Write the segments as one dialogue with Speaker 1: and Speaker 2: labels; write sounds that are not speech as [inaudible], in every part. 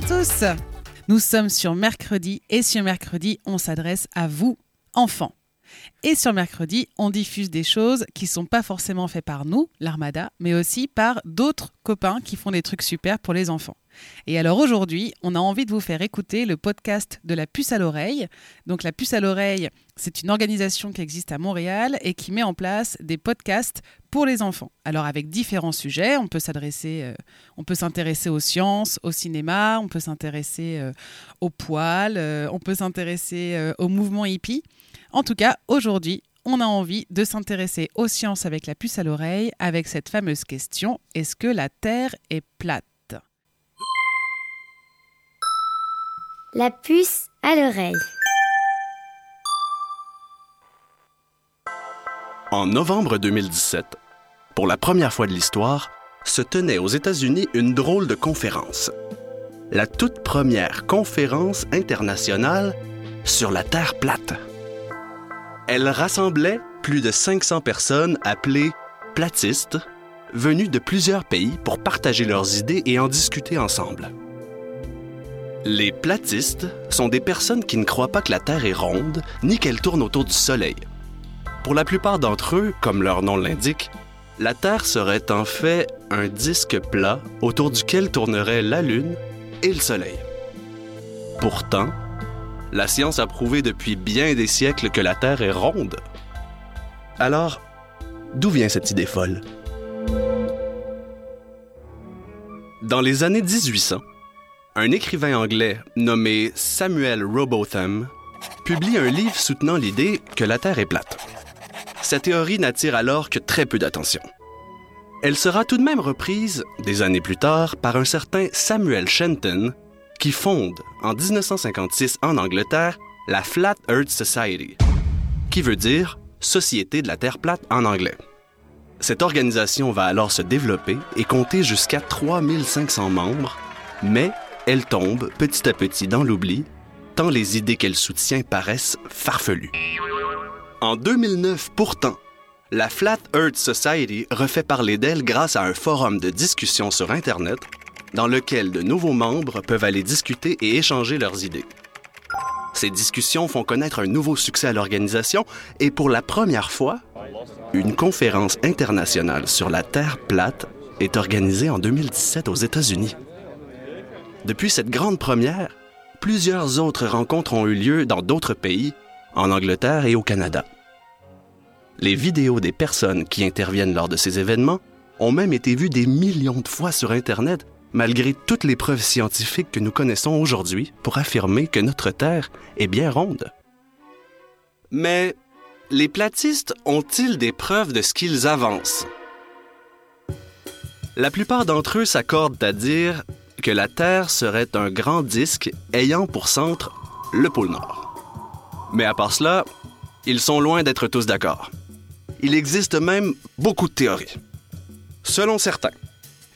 Speaker 1: Tous Nous sommes sur mercredi et sur mercredi, on s'adresse à vous, enfants. Et sur mercredi, on diffuse des choses qui sont pas forcément faites par nous, l'Armada, mais aussi par d'autres copains qui font des trucs super pour les enfants. Et alors aujourd'hui, on a envie de vous faire écouter le podcast de la puce à l'oreille. Donc la puce à l'oreille, c'est une organisation qui existe à Montréal et qui met en place des podcasts pour les enfants. Alors avec différents sujets, on peut s'adresser, euh, on peut s'intéresser aux sciences, au cinéma, on peut s'intéresser euh, aux poils, euh, on peut s'intéresser au mouvement hippie. En tout cas, aujourd'hui, on a envie de s'intéresser aux sciences avec la puce à l'oreille, avec cette fameuse question est-ce que la Terre est plate?
Speaker 2: La puce à l'oreille.
Speaker 3: En novembre 2017, pour la première fois de l'histoire, se tenait aux États-Unis une drôle de conférence. La toute première conférence internationale sur la Terre plate. Elle rassemblait plus de 500 personnes appelées platistes, venues de plusieurs pays pour partager leurs idées et en discuter ensemble. Les platistes sont des personnes qui ne croient pas que la Terre est ronde ni qu'elle tourne autour du Soleil. Pour la plupart d'entre eux, comme leur nom l'indique, la Terre serait en fait un disque plat autour duquel tournerait la Lune et le Soleil. Pourtant, la science a prouvé depuis bien des siècles que la Terre est ronde. Alors, d'où vient cette idée folle? Dans les années 1800, un écrivain anglais nommé Samuel Robotham publie un livre soutenant l'idée que la Terre est plate. Sa théorie n'attire alors que très peu d'attention. Elle sera tout de même reprise, des années plus tard, par un certain Samuel Shenton, qui fonde, en 1956 en Angleterre, la Flat Earth Society, qui veut dire Société de la Terre plate en anglais. Cette organisation va alors se développer et compter jusqu'à 3500 membres, mais elle tombe petit à petit dans l'oubli, tant les idées qu'elle soutient paraissent farfelues. En 2009, pourtant, la Flat Earth Society refait parler d'elle grâce à un forum de discussion sur Internet dans lequel de nouveaux membres peuvent aller discuter et échanger leurs idées. Ces discussions font connaître un nouveau succès à l'organisation et pour la première fois, une conférence internationale sur la Terre plate est organisée en 2017 aux États-Unis. Depuis cette grande première, plusieurs autres rencontres ont eu lieu dans d'autres pays, en Angleterre et au Canada. Les vidéos des personnes qui interviennent lors de ces événements ont même été vues des millions de fois sur Internet, malgré toutes les preuves scientifiques que nous connaissons aujourd'hui pour affirmer que notre Terre est bien ronde. Mais les platistes ont-ils des preuves de ce qu'ils avancent? La plupart d'entre eux s'accordent à dire que la Terre serait un grand disque ayant pour centre le pôle Nord. Mais à part cela, ils sont loin d'être tous d'accord. Il existe même beaucoup de théories. Selon certains,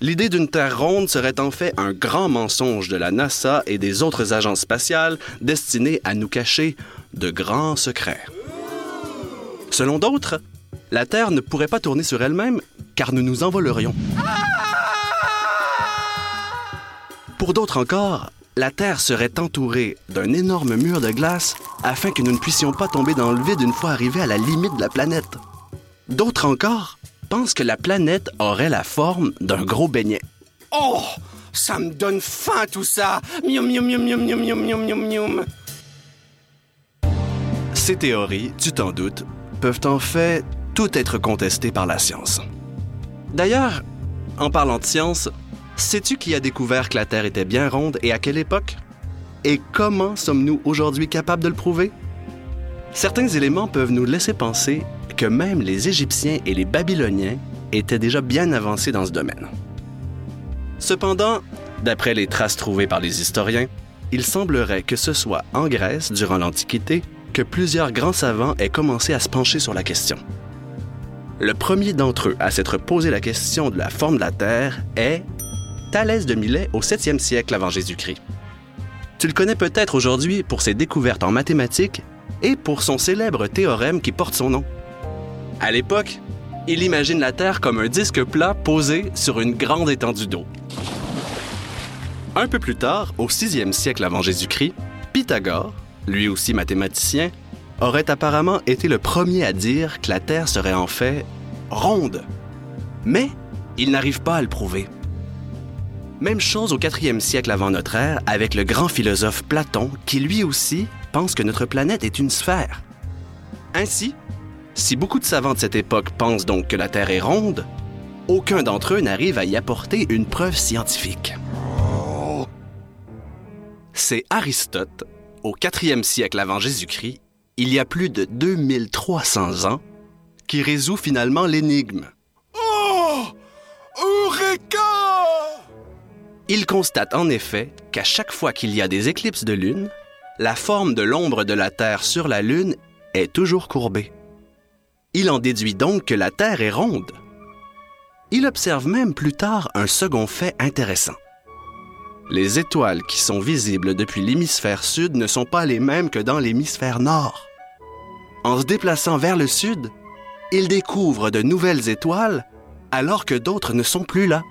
Speaker 3: l'idée d'une Terre ronde serait en fait un grand mensonge de la NASA et des autres agences spatiales destinées à nous cacher de grands secrets. Selon d'autres, la Terre ne pourrait pas tourner sur elle-même car nous nous envolerions. Pour d'autres encore, la Terre serait entourée d'un énorme mur de glace afin que nous ne puissions pas tomber dans le vide une fois arrivés à la limite de la planète. D'autres encore pense que la planète aurait la forme d'un gros beignet.
Speaker 4: Oh! Ça me donne faim tout ça! Miam, miam, miam, miam, miam, miam, miam, miam,
Speaker 3: Ces théories, tu t'en doutes, peuvent en fait tout être contestées par la science. D'ailleurs, en parlant de science, sais-tu qui a découvert que la Terre était bien ronde et à quelle époque? Et comment sommes-nous aujourd'hui capables de le prouver? Certains éléments peuvent nous laisser penser que même les Égyptiens et les Babyloniens étaient déjà bien avancés dans ce domaine. Cependant, d'après les traces trouvées par les historiens, il semblerait que ce soit en Grèce, durant l'Antiquité, que plusieurs grands savants aient commencé à se pencher sur la question. Le premier d'entre eux à s'être posé la question de la forme de la Terre est Thalès de Milet au 7e siècle avant Jésus-Christ. Tu le connais peut-être aujourd'hui pour ses découvertes en mathématiques et pour son célèbre théorème qui porte son nom. À l'époque, il imagine la Terre comme un disque plat posé sur une grande étendue d'eau. Un peu plus tard, au 6e siècle avant Jésus-Christ, Pythagore, lui aussi mathématicien, aurait apparemment été le premier à dire que la Terre serait en fait ronde. Mais il n'arrive pas à le prouver. Même chose au 4e siècle avant notre ère avec le grand philosophe Platon qui lui aussi pense que notre planète est une sphère. Ainsi, si beaucoup de savants de cette époque pensent donc que la Terre est ronde, aucun d'entre eux n'arrive à y apporter une preuve scientifique. C'est Aristote, au 4e siècle avant Jésus-Christ, il y a plus de 2300 ans, qui résout finalement l'énigme.
Speaker 4: Oh Eureka
Speaker 3: Il constate en effet qu'à chaque fois qu'il y a des éclipses de lune, la forme de l'ombre de la Terre sur la Lune est toujours courbée. Il en déduit donc que la Terre est ronde. Il observe même plus tard un second fait intéressant. Les étoiles qui sont visibles depuis l'hémisphère sud ne sont pas les mêmes que dans l'hémisphère nord. En se déplaçant vers le sud, il découvre de nouvelles étoiles alors que d'autres ne sont plus là.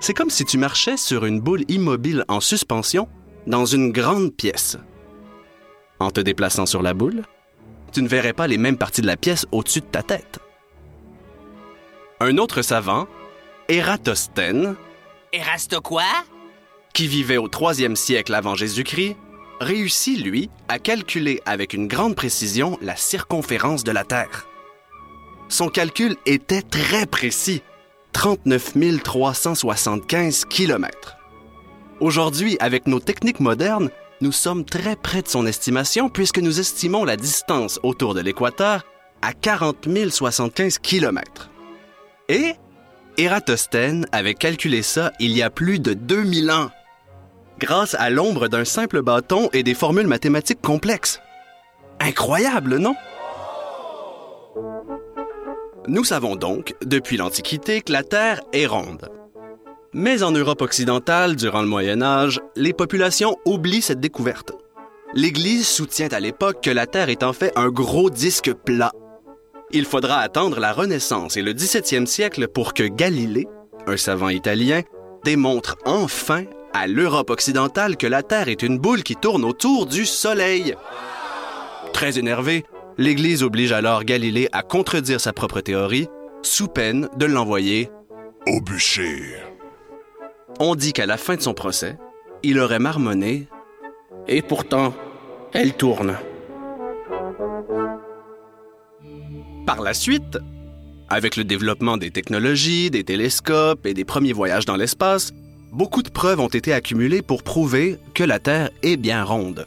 Speaker 3: C'est comme si tu marchais sur une boule immobile en suspension dans une grande pièce. En te déplaçant sur la boule, tu ne verrais pas les mêmes parties de la pièce au-dessus de ta tête. Un autre savant, Ératosthène,
Speaker 4: Erasto quoi?
Speaker 3: qui vivait au 3e siècle avant Jésus-Christ, réussit, lui, à calculer avec une grande précision la circonférence de la Terre. Son calcul était très précis, 39 375 kilomètres. Aujourd'hui, avec nos techniques modernes, nous sommes très près de son estimation puisque nous estimons la distance autour de l'équateur à 40 075 km. Et Ératosthène avait calculé ça il y a plus de 2000 ans, grâce à l'ombre d'un simple bâton et des formules mathématiques complexes. Incroyable, non? Nous savons donc, depuis l'Antiquité, que la Terre est ronde. Mais en Europe occidentale, durant le Moyen Âge, les populations oublient cette découverte. L'Église soutient à l'époque que la Terre est en fait un gros disque plat. Il faudra attendre la Renaissance et le 17e siècle pour que Galilée, un savant italien, démontre enfin à l'Europe occidentale que la Terre est une boule qui tourne autour du Soleil. Très énervé, l'Église oblige alors Galilée à contredire sa propre théorie, sous peine de l'envoyer
Speaker 4: Au bûcher.
Speaker 3: On dit qu'à la fin de son procès, il aurait marmonné Et pourtant, elle tourne. Par la suite, avec le développement des technologies, des télescopes et des premiers voyages dans l'espace, beaucoup de preuves ont été accumulées pour prouver que la Terre est bien ronde.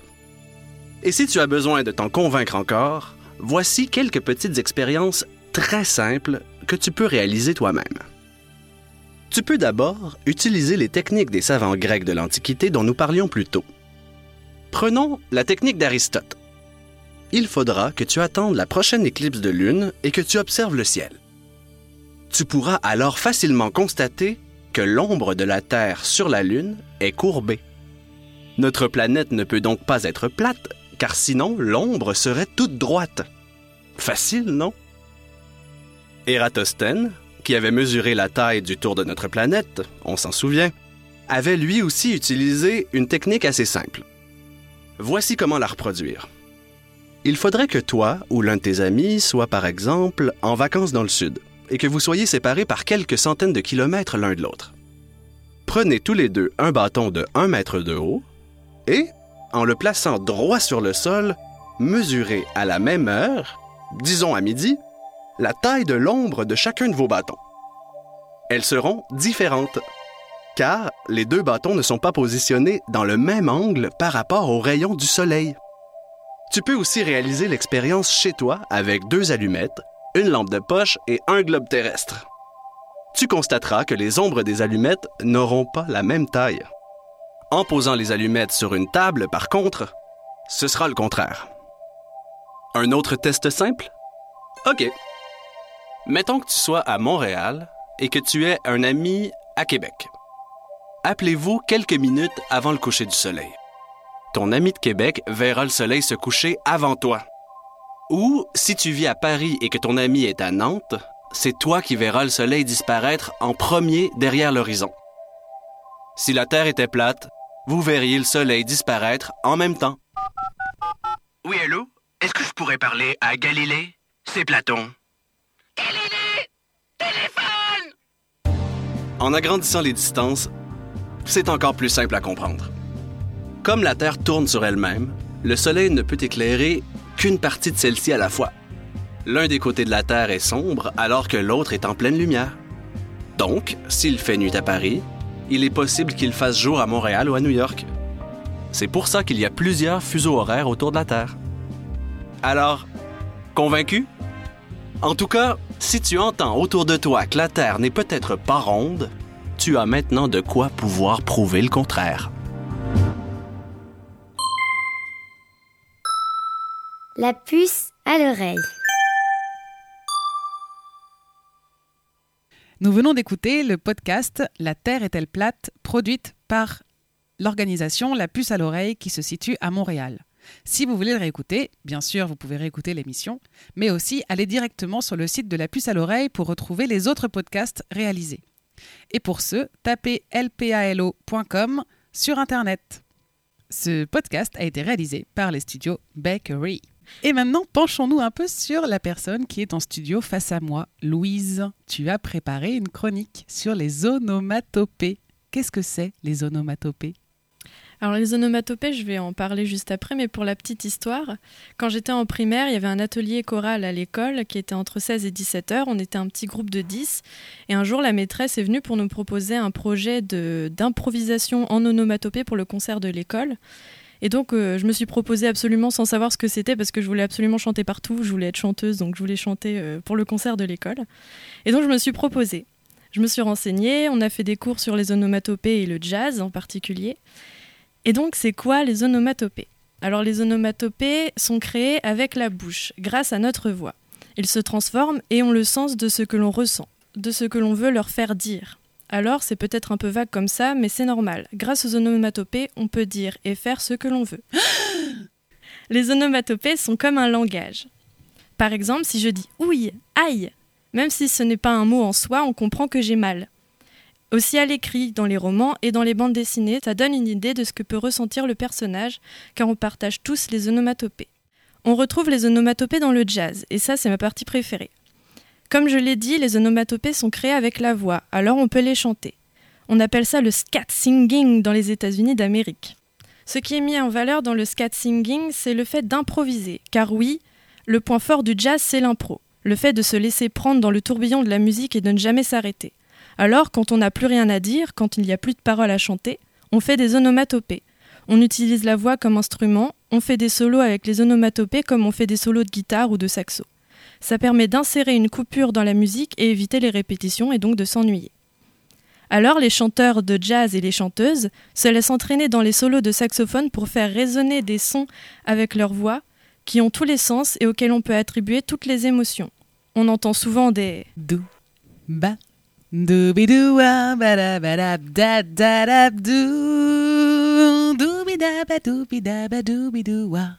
Speaker 3: Et si tu as besoin de t'en convaincre encore, voici quelques petites expériences très simples que tu peux réaliser toi-même. Tu peux d'abord utiliser les techniques des savants grecs de l'Antiquité dont nous parlions plus tôt. Prenons la technique d'Aristote. Il faudra que tu attendes la prochaine éclipse de lune et que tu observes le ciel. Tu pourras alors facilement constater que l'ombre de la Terre sur la Lune est courbée. Notre planète ne peut donc pas être plate, car sinon l'ombre serait toute droite. Facile, non? Ératosthène, qui avait mesuré la taille du tour de notre planète, on s'en souvient, avait lui aussi utilisé une technique assez simple. Voici comment la reproduire. Il faudrait que toi ou l'un de tes amis soit par exemple en vacances dans le sud et que vous soyez séparés par quelques centaines de kilomètres l'un de l'autre. Prenez tous les deux un bâton de 1 mètre de haut et, en le plaçant droit sur le sol, mesurez à la même heure, disons à midi, la taille de l'ombre de chacun de vos bâtons. Elles seront différentes, car les deux bâtons ne sont pas positionnés dans le même angle par rapport aux rayons du soleil. Tu peux aussi réaliser l'expérience chez toi avec deux allumettes, une lampe de poche et un globe terrestre. Tu constateras que les ombres des allumettes n'auront pas la même taille. En posant les allumettes sur une table, par contre, ce sera le contraire. Un autre test simple? OK. Mettons que tu sois à Montréal et que tu aies un ami à Québec. Appelez-vous quelques minutes avant le coucher du soleil. Ton ami de Québec verra le soleil se coucher avant toi. Ou, si tu vis à Paris et que ton ami est à Nantes, c'est toi qui verras le soleil disparaître en premier derrière l'horizon. Si la Terre était plate, vous verriez le soleil disparaître en même temps.
Speaker 4: Oui, allô? Est-ce que je pourrais parler à Galilée? C'est Platon.
Speaker 3: En agrandissant les distances, c'est encore plus simple à comprendre. Comme la Terre tourne sur elle-même, le Soleil ne peut éclairer qu'une partie de celle-ci à la fois. L'un des côtés de la Terre est sombre alors que l'autre est en pleine lumière. Donc, s'il fait nuit à Paris, il est possible qu'il fasse jour à Montréal ou à New York. C'est pour ça qu'il y a plusieurs fuseaux horaires autour de la Terre. Alors, convaincu? En tout cas, si tu entends autour de toi que la Terre n'est peut-être pas ronde, tu as maintenant de quoi pouvoir prouver le contraire.
Speaker 2: La puce à l'oreille.
Speaker 1: Nous venons d'écouter le podcast La Terre est-elle plate, produite par l'organisation La Puce à l'oreille qui se situe à Montréal. Si vous voulez le réécouter, bien sûr, vous pouvez réécouter l'émission, mais aussi aller directement sur le site de La Puce à l'oreille pour retrouver les autres podcasts réalisés. Et pour ce, tapez lpalo.com sur Internet. Ce podcast a été réalisé par les studios Bakery. Et maintenant, penchons-nous un peu sur la personne qui est en studio face à moi. Louise, tu as préparé une chronique sur les onomatopées. Qu'est-ce que c'est les onomatopées?
Speaker 5: Alors les onomatopées, je vais en parler juste après, mais pour la petite histoire, quand j'étais en primaire, il y avait un atelier choral à l'école qui était entre 16 et 17 heures. On était un petit groupe de 10 et un jour la maîtresse est venue pour nous proposer un projet d'improvisation en onomatopée pour le concert de l'école. Et donc, euh, je me suis proposée absolument sans savoir ce que c'était parce que je voulais absolument chanter partout. Je voulais être chanteuse, donc je voulais chanter euh, pour le concert de l'école. Et donc, je me suis proposée. Je me suis renseignée, on a fait des cours sur les onomatopées et le jazz en particulier. Et donc, c'est quoi les onomatopées? Alors, les onomatopées sont créées avec la bouche, grâce à notre voix. Ils se transforment et ont le sens de ce que l'on ressent, de ce que l'on veut leur faire dire. Alors, c'est peut-être un peu vague comme ça, mais c'est normal. Grâce aux onomatopées, on peut dire et faire ce que l'on veut. [gasps] Les onomatopées sont comme un langage. Par exemple, si je dis ouille, aïe, même si ce n'est pas un mot en soi, on comprend que j'ai mal. Aussi à l'écrit, dans les romans et dans les bandes dessinées, ça donne une idée de ce que peut ressentir le personnage, car on partage tous les onomatopées. On retrouve les onomatopées dans le jazz, et ça c'est ma partie préférée. Comme je l'ai dit, les onomatopées sont créées avec la voix, alors on peut les chanter. On appelle ça le scat singing dans les États-Unis d'Amérique. Ce qui est mis en valeur dans le scat singing, c'est le fait d'improviser, car oui, le point fort du jazz, c'est l'impro, le fait de se laisser prendre dans le tourbillon de la musique et de ne jamais s'arrêter. Alors, quand on n'a plus rien à dire, quand il n'y a plus de paroles à chanter, on fait des onomatopées. On utilise la voix comme instrument, on fait des solos avec les onomatopées comme on fait des solos de guitare ou de saxo. Ça permet d'insérer une coupure dans la musique et éviter les répétitions et donc de s'ennuyer. Alors les chanteurs de jazz et les chanteuses se laissent entraîner dans les solos de saxophone pour faire résonner des sons avec leur voix qui ont tous les sens et auxquels on peut attribuer toutes les émotions. On entend souvent des
Speaker 1: ba doubidou ba da ba da da da da dou doubida ba doubida ba doubidou wa.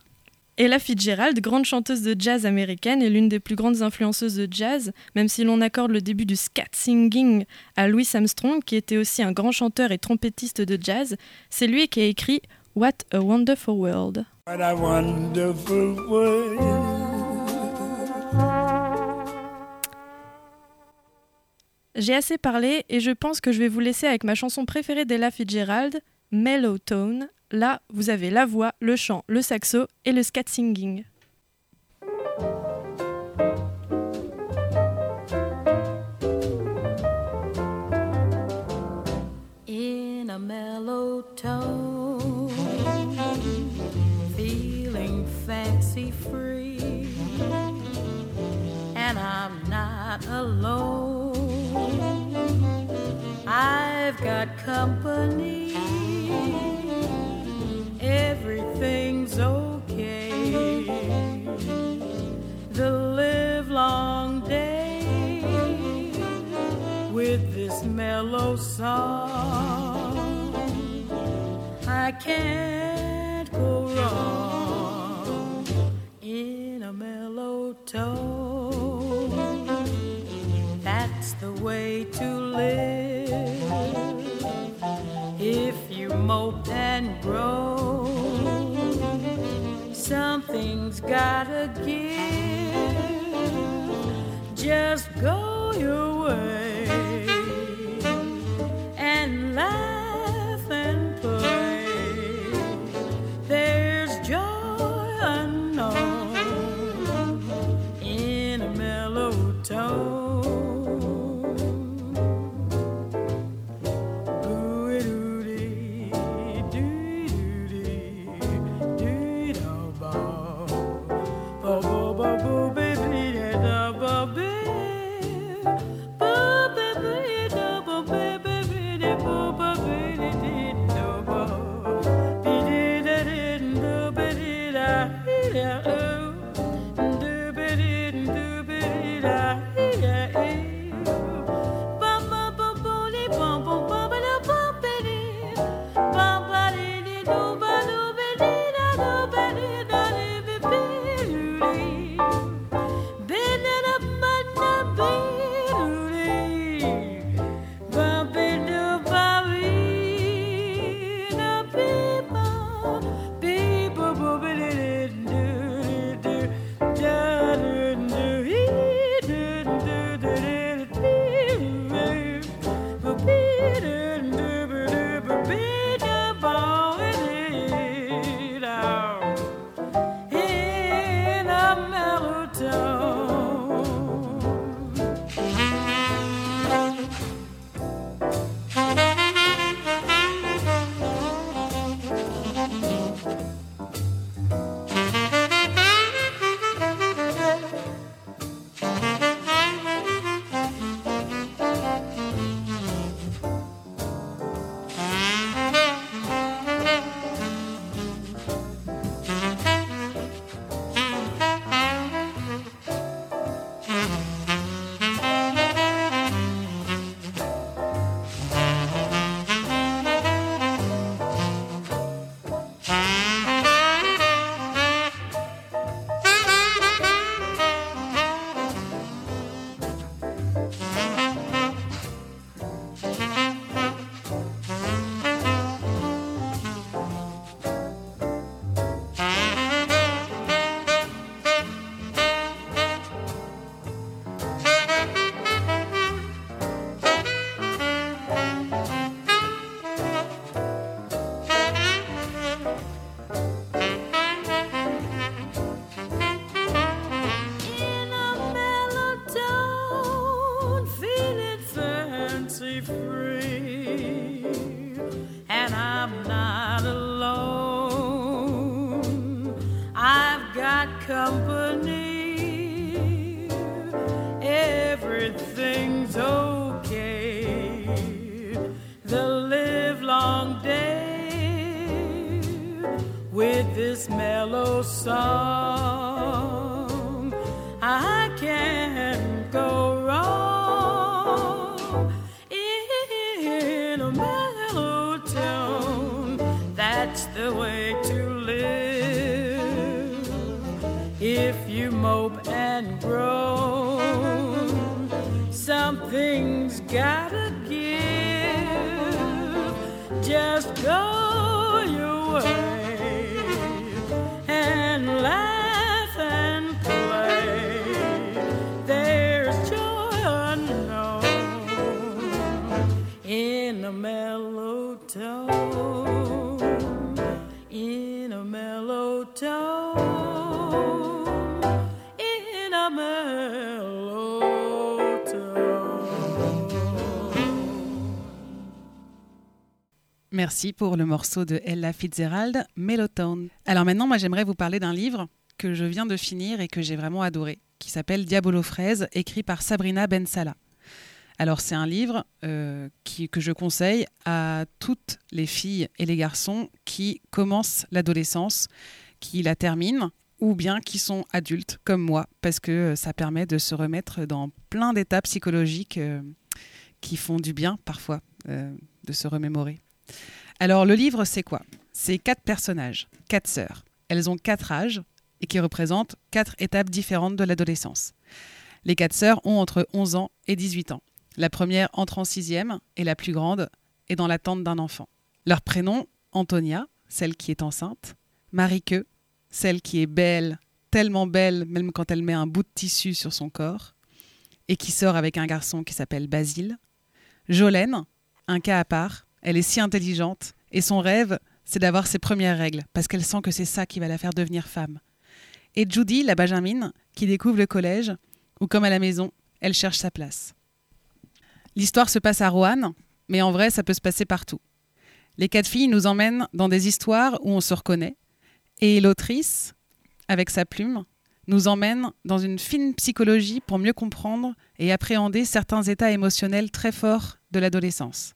Speaker 5: Ella Fitzgerald, grande chanteuse de jazz américaine et l'une des plus grandes influenceuses de jazz, même si l'on accorde le début du scat singing à Louis Armstrong, qui était aussi un grand chanteur et trompettiste de jazz, c'est lui qui a écrit What a Wonderful World.
Speaker 6: What a wonderful world.
Speaker 5: J'ai assez parlé et je pense que je vais vous laisser avec ma chanson préférée d'Ella Fitzgerald, Mellow Tone. Là, vous avez la voix, le chant, le saxo et le scat singing.
Speaker 7: In a mellow tone, feeling fancy free, and I'm not alone. I've got company. Everything's okay. The live long day with this mellow song. I can't go wrong in a mellow tone. Something's gotta give. Just Company. Everything's okay. The live long day with this mellow song.
Speaker 1: Merci pour le morceau de Ella Fitzgerald, Mellowtown. Alors maintenant, moi j'aimerais vous parler d'un livre que je viens de finir et que j'ai vraiment adoré. qui s'appelle Diabolo Fraise, écrit par Sabrina Ben Salah. Alors c'est un livre euh, que je conseille à toutes les filles et les garçons qui commencent l'adolescence, qui la terminent ou bien qui sont adultes comme moi, parce que euh, ça permet de se remettre dans plein d'états psychologiques euh, qui font du bien parfois de se remémorer. Alors le livre c'est quoi? C'est quatre personnages, quatre sœurs. Elles ont quatre âges et qui représentent quatre étapes différentes de l'adolescence. Les quatre sœurs ont entre 11 ans et 18 ans. La première entre en sixième et la plus grande est dans l'attente d'un enfant. Leur prénom, Antonia, celle qui est enceinte, Marie-Que, celle qui est belle, tellement belle même quand elle met un bout de tissu sur son corps, et qui sort avec un garçon qui s'appelle Basile. Jolène, un cas à part, elle est si intelligente, et son rêve, c'est d'avoir ses premières règles, parce qu'elle sent que c'est ça qui va la faire devenir femme. Et Judy, la Benjamine, qui découvre le collège, où comme à la maison, elle cherche sa place. L'histoire se passe à Roanne, mais en vrai, ça peut se passer partout. Les quatre filles nous emmènent dans des histoires où on se reconnaît, et l'autrice, avec sa plume, nous emmène dans une fine psychologie pour mieux comprendre et appréhender certains états émotionnels très forts de l'adolescence.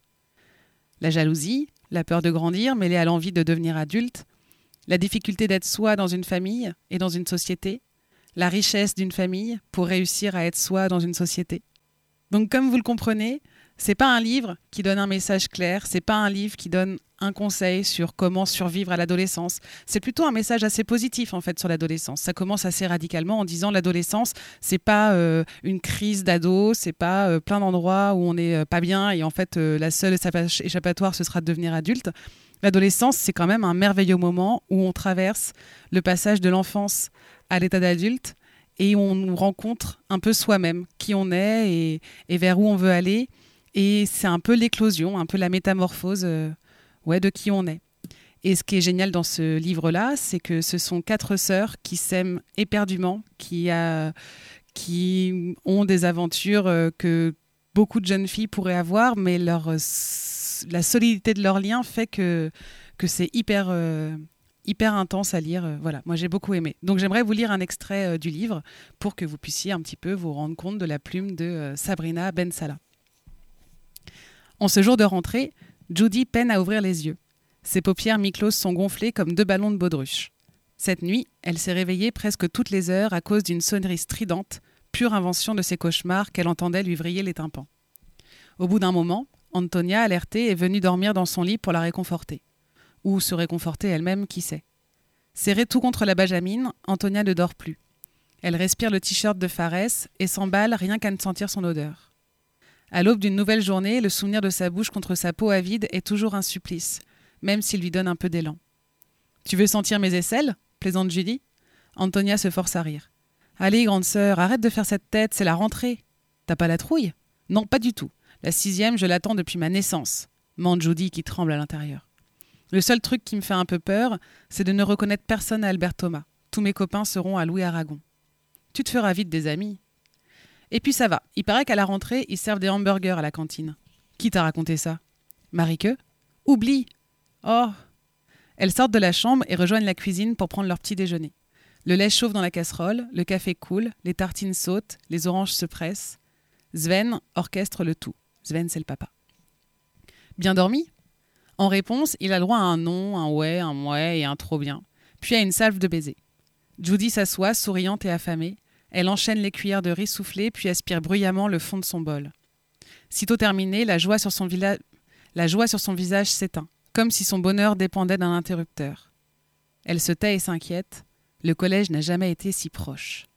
Speaker 1: La jalousie, la peur de grandir mêlée à l'envie de devenir adulte, la difficulté d'être soi dans une famille et dans une société, la richesse d'une famille pour réussir à être soi dans une société. Donc comme vous le comprenez, c'est pas un livre qui donne un message clair, c'est pas un livre qui donne un conseil sur comment survivre à l'adolescence. C'est plutôt un message assez positif en fait sur l'adolescence. Ça commence assez radicalement en disant l'adolescence, c'est pas euh, une crise d'ado, c'est pas euh, plein d'endroits où on n'est euh, pas bien et en fait la seule échappa- échappatoire ce sera de devenir adulte. L'adolescence, c'est quand même un merveilleux moment où on traverse le passage de l'enfance à l'état d'adulte et on nous rencontre un peu soi-même, qui on est et, vers où on veut aller. Et c'est un peu l'éclosion, un peu la métamorphose euh, ouais, de qui on est. Et ce qui est génial dans ce livre-là, c'est que ce sont quatre sœurs qui s'aiment éperdument, qui, a, qui ont des aventures euh, que beaucoup de jeunes filles pourraient avoir, mais leur, la solidité de leur lien fait que, que c'est hyper, euh, hyper intense à lire. Euh, Voilà, moi j'ai beaucoup aimé. Donc j'aimerais vous lire un extrait euh, du livre pour que vous puissiez un petit peu vous rendre compte de la plume de euh, Sabrina Ben Salah. En ce jour de rentrée, Judy peine à ouvrir les yeux. Ses paupières mi-closes sont gonflées comme deux ballons de baudruche. Cette nuit, elle s'est réveillée presque toutes les heures à cause d'une sonnerie stridente, pure invention de ses cauchemars qu'elle entendait lui vriller les tympans. Au bout d'un moment, Antonia, alertée, est venue dormir dans son lit pour la réconforter. Ou se réconforter elle-même, qui sait. Serrée tout contre la Benjamine, Antonia ne dort plus. Elle respire le t-shirt de Fares et s'emballe rien qu'à ne sentir son odeur. À l'aube d'une nouvelle journée, le souvenir de sa bouche contre sa peau avide est toujours un supplice, même s'il lui donne un peu d'élan. Tu veux sentir mes aisselles? plaisante Judy. Antonia se force à rire. Allez, grande sœur, arrête de faire cette tête, c'est la rentrée. T'as pas la trouille? Non, pas du tout. La sixième, je l'attends depuis ma naissance, mande Judy qui tremble à l'intérieur. Le seul truc qui me fait un peu peur, c'est de ne reconnaître personne à Albert Thomas. Tous mes copains seront à Louis Aragon. Tu te feras vite des amis. Et puis ça va. Il paraît qu'à la rentrée, ils servent des hamburgers à la cantine. Qui t'a raconté ça? Marie-Que Oublie Oh Elles sortent de la chambre et rejoignent la cuisine pour prendre leur petit déjeuner. Le lait chauffe dans la casserole, le café coule, les tartines sautent, les oranges se pressent. Sven orchestre le tout. Sven, c'est le papa. Bien dormi? En réponse, il a droit à un non, un ouais, un mouais et un trop bien, puis à une salve de baisers. Judy s'assoit, souriante et affamée. Elle enchaîne les cuillères de riz soufflées, puis aspire bruyamment le fond de son bol. Sitôt terminé, la joie sur son, la joie sur son visage s'éteint, comme si son bonheur dépendait d'un interrupteur. Elle se tait et s'inquiète. Le collège n'a jamais été si proche.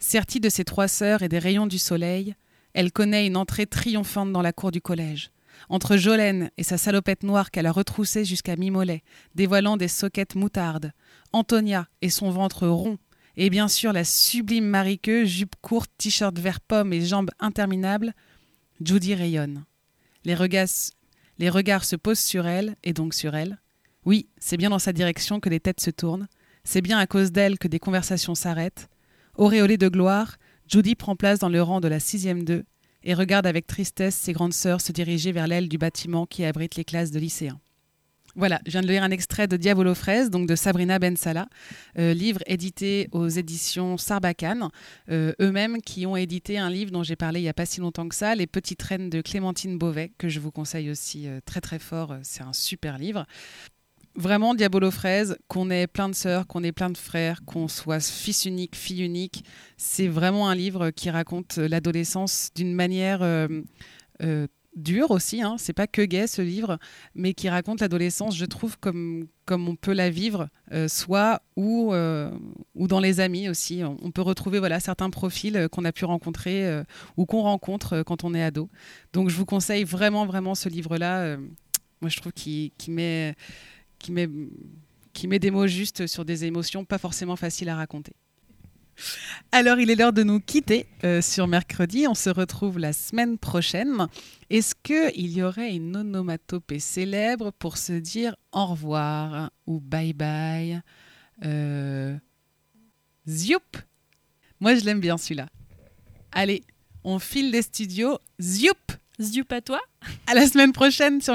Speaker 1: Sertie de ses trois sœurs et des rayons du soleil, elle connaît une entrée triomphante dans la cour du collège. Entre Jolène et sa salopette noire qu'elle a retroussée jusqu'à mi-mollet, dévoilant des soquettes moutardes, Antonia et son ventre rond, et bien sûr la sublime Marie-Que, jupe courte, t-shirt vert pomme et jambes interminables, Judy rayonne. Les regards, les regards se posent sur elle, et donc sur elle. Oui, c'est bien dans sa direction que les têtes se tournent, c'est bien à cause d'elle que des conversations s'arrêtent. Auréolée de gloire, Judy prend place dans le rang de la sixième 2 et regarde avec tristesse ses grandes sœurs se diriger vers l'aile du bâtiment qui abrite les classes de lycéens. Voilà, je viens de lire un extrait de Diabolo fraise, donc de Sabrina Ben Salah, euh, livre édité aux éditions Sarbacane, euh, eux-mêmes qui ont édité un livre dont j'ai parlé il n'y a pas si longtemps que ça, Les Petites Reines de Clémentine Beauvais, que je vous conseille aussi euh, très très fort, c'est un super livre. Vraiment, Diabolo fraise, qu'on ait plein de sœurs, qu'on ait plein de frères, qu'on soit fils unique, fille unique, c'est vraiment un livre qui raconte l'adolescence d'une manière dur aussi, hein. c'est pas que gay ce livre, mais qui raconte l'adolescence, je trouve, comme, comme on peut la vivre, euh, soit ou, euh, ou dans les amis aussi. On, peut retrouver voilà, certains profils euh, qu'on a pu rencontrer ou qu'on rencontre quand on est ado. Donc je vous conseille vraiment, vraiment ce livre-là. moi, je trouve qu'il met, qui met, qui met des mots justes sur des émotions pas forcément faciles à raconter. Alors, il est l'heure de nous quitter euh, sur mercredi. On se retrouve la semaine prochaine. Est-ce qu'il y aurait une onomatopée célèbre pour se dire au revoir ou bye bye euh... Zoup Moi, je l'aime bien celui-là. Allez, on file des studios. Zoup
Speaker 5: Zoup à toi
Speaker 1: À la semaine prochaine sur